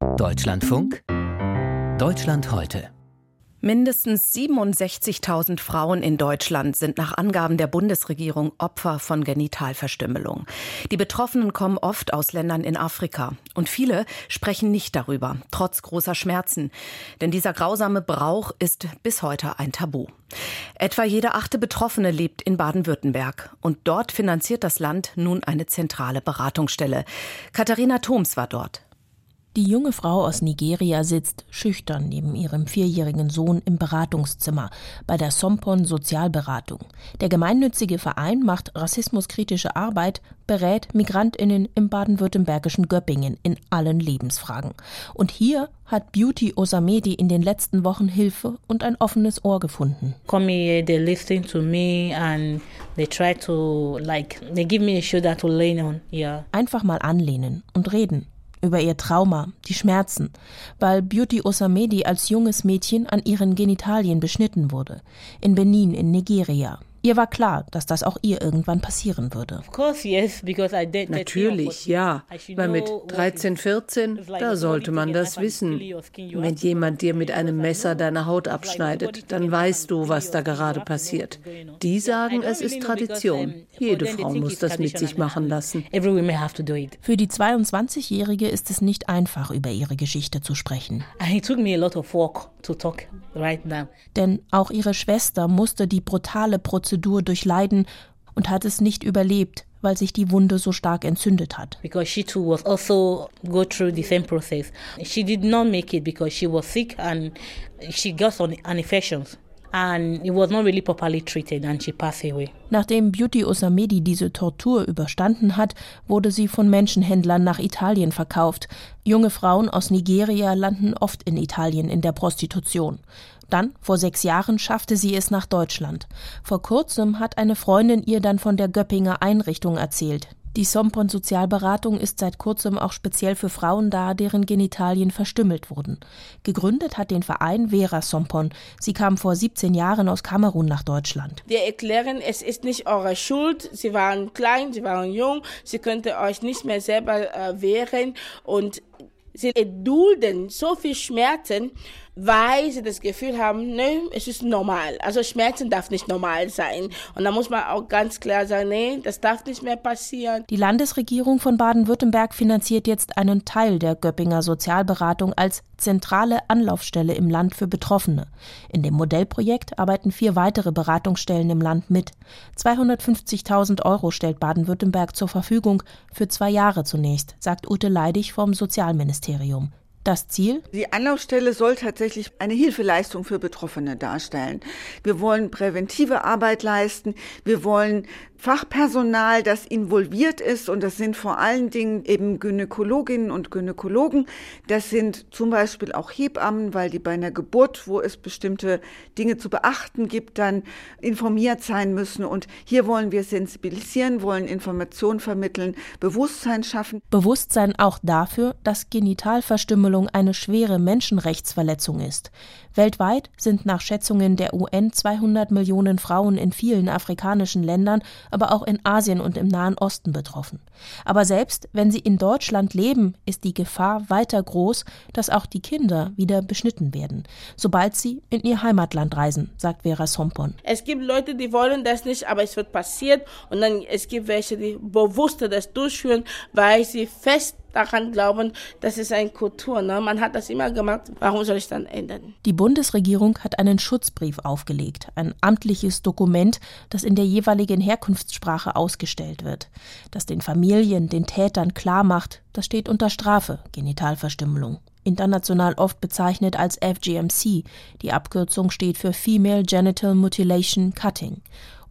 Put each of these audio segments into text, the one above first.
Deutschlandfunk Deutschland heute Mindestens 67.000 Frauen in Deutschland sind nach Angaben der Bundesregierung Opfer von Genitalverstümmelung. Die Betroffenen kommen oft aus Ländern in Afrika. Und viele sprechen nicht darüber, trotz großer Schmerzen. Denn dieser grausame Brauch ist bis heute ein Tabu. Etwa jede achte Betroffene lebt in Baden-Württemberg. Und dort finanziert das Land nun eine zentrale Beratungsstelle. Katharina Thoms war dort. Die junge Frau aus Nigeria sitzt schüchtern neben ihrem vierjährigen Sohn im Beratungszimmer bei der Sompon Sozialberatung. Der gemeinnützige Verein macht rassismuskritische Arbeit, berät Migrantinnen im baden-württembergischen Göppingen in allen Lebensfragen. Und hier hat Beauty Osamedi in den letzten Wochen Hilfe und ein offenes Ohr gefunden. Come here, they listen to me and they try to like they give me a shoulder to lean on. Yeah. Einfach mal anlehnen und reden über ihr Trauma, die Schmerzen, weil Beauty Osamedi als junges Mädchen an ihren Genitalien beschnitten wurde, in Benin in Nigeria. Ihr war klar, dass das auch ihr irgendwann passieren würde. Natürlich, ja. Weil mit 13, 14, da sollte man das wissen. Wenn jemand dir mit einem Messer deine Haut abschneidet, dann weißt du, was da gerade passiert. Die sagen, es ist Tradition. Jede Frau muss das mit sich machen lassen. Für die 22-Jährige ist es nicht einfach, über ihre Geschichte zu sprechen. Denn auch ihre Schwester musste die brutale Prozedur durchleiden und hat es nicht überlebt, weil sich die Wunde so stark entzündet hat. Because she too was also go through the same process. She did not make it because she was sick and she got an infections. And it was not really properly treated and she passed away. Nachdem Beauty Osamedi diese Tortur überstanden hat, wurde sie von Menschenhändlern nach Italien verkauft. Junge Frauen aus Nigeria landen oft in Italien in der Prostitution. Dann, vor sechs Jahren, schaffte sie es nach Deutschland. Vor kurzem hat eine Freundin ihr dann von der Göppinger Einrichtung erzählt. Die Sompon Sozialberatung ist seit kurzem auch speziell für Frauen da, deren Genitalien verstümmelt wurden. Gegründet hat den Verein Vera Sompon. Sie kam vor 17 Jahren aus Kamerun nach Deutschland. Wir erklären, es ist nicht eure Schuld. Sie waren klein, sie waren jung, sie könnte euch nicht mehr selber äh, wehren und sie erdulden so viel Schmerzen weil sie das Gefühl haben, ne, es ist normal. Also Schmerzen darf nicht normal sein. Und da muss man auch ganz klar sagen, nee, das darf nicht mehr passieren. Die Landesregierung von Baden-Württemberg finanziert jetzt einen Teil der Göppinger Sozialberatung als zentrale Anlaufstelle im Land für Betroffene. In dem Modellprojekt arbeiten vier weitere Beratungsstellen im Land mit. 250.000 Euro stellt Baden-Württemberg zur Verfügung, für zwei Jahre zunächst, sagt Ute Leidig vom Sozialministerium. Das Ziel? Die Anlaufstelle soll tatsächlich eine Hilfeleistung für Betroffene darstellen. Wir wollen präventive Arbeit leisten. Wir wollen Fachpersonal, das involviert ist, und das sind vor allen Dingen eben Gynäkologinnen und Gynäkologen. Das sind zum Beispiel auch Hebammen, weil die bei einer Geburt, wo es bestimmte Dinge zu beachten gibt, dann informiert sein müssen. Und hier wollen wir sensibilisieren, wollen Informationen vermitteln, Bewusstsein schaffen. Bewusstsein auch dafür, dass Genitalverstümmelung eine schwere Menschenrechtsverletzung ist. Weltweit sind nach Schätzungen der UN 200 Millionen Frauen in vielen afrikanischen Ländern, aber auch in Asien und im Nahen Osten betroffen. Aber selbst wenn sie in Deutschland leben, ist die Gefahr weiter groß, dass auch die Kinder wieder beschnitten werden, sobald sie in ihr Heimatland reisen, sagt Vera Sompon. Es gibt Leute, die wollen das nicht, aber es wird passiert und dann es gibt welche, die bewusster das durchführen, weil sie fest daran glauben, das ist eine Kultur. Ne? Man hat das immer gemacht, warum soll ich dann ändern? Die Bundesregierung hat einen Schutzbrief aufgelegt, ein amtliches Dokument, das in der jeweiligen Herkunftssprache ausgestellt wird, das den Familien, den Tätern klar macht, das steht unter Strafe, Genitalverstümmelung international oft bezeichnet als FGMC. Die Abkürzung steht für Female Genital Mutilation Cutting.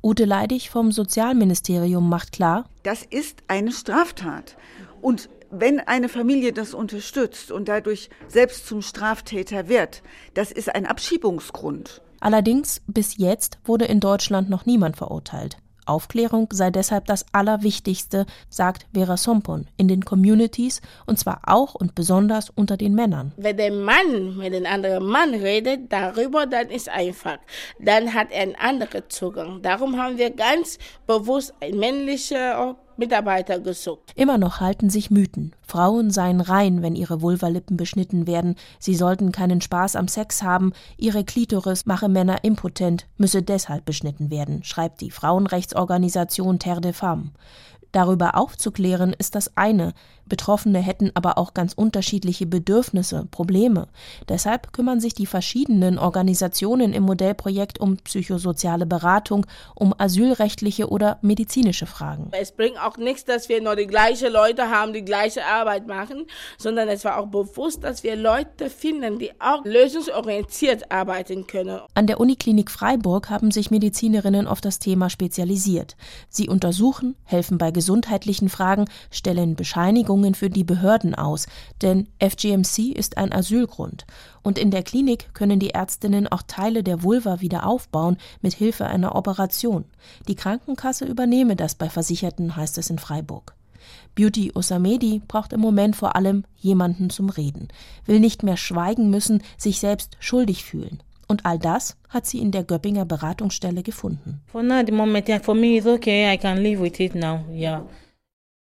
Ute Leidig vom Sozialministerium macht klar, das ist eine Straftat. Und wenn eine Familie das unterstützt und dadurch selbst zum Straftäter wird, das ist ein Abschiebungsgrund. Allerdings bis jetzt wurde in Deutschland noch niemand verurteilt. Aufklärung sei deshalb das Allerwichtigste, sagt Vera Sompon, in den Communities und zwar auch und besonders unter den Männern. Wenn der Mann mit einem anderen Mann redet darüber, dann ist einfach. Dann hat er einen anderen Zugang. Darum haben wir ganz bewusst eine männliche Mitarbeiter gesucht. Immer noch halten sich Mythen. Frauen seien rein, wenn ihre Vulvalippen beschnitten werden. Sie sollten keinen Spaß am Sex haben. Ihre Klitoris mache Männer impotent, müsse deshalb beschnitten werden, schreibt die Frauenrechtsorganisation Terre de Femmes. Darüber aufzuklären ist das eine, Betroffene hätten aber auch ganz unterschiedliche Bedürfnisse, Probleme. Deshalb kümmern sich die verschiedenen Organisationen im Modellprojekt um psychosoziale Beratung, um asylrechtliche oder medizinische Fragen. Es bringt auch nichts, dass wir nur die gleichen Leute haben, die gleiche Arbeit machen, sondern es war auch bewusst, dass wir Leute finden, die auch lösungsorientiert arbeiten können. An der Uniklinik Freiburg haben sich Medizinerinnen auf das Thema spezialisiert. Sie untersuchen, helfen bei gesundheitlichen Fragen, stellen Bescheinigungen für die Behörden aus, denn FGMC ist ein Asylgrund. Und in der Klinik können die Ärztinnen auch Teile der Vulva wieder aufbauen mit Hilfe einer Operation. Die Krankenkasse übernehme das bei Versicherten, heißt es in Freiburg. Beauty Osamedi braucht im Moment vor allem jemanden zum Reden, will nicht mehr schweigen müssen, sich selbst schuldig fühlen. Und all das hat sie in der Göppinger Beratungsstelle gefunden. For now, the moment, for me, it's okay. I can live with it now. Yeah.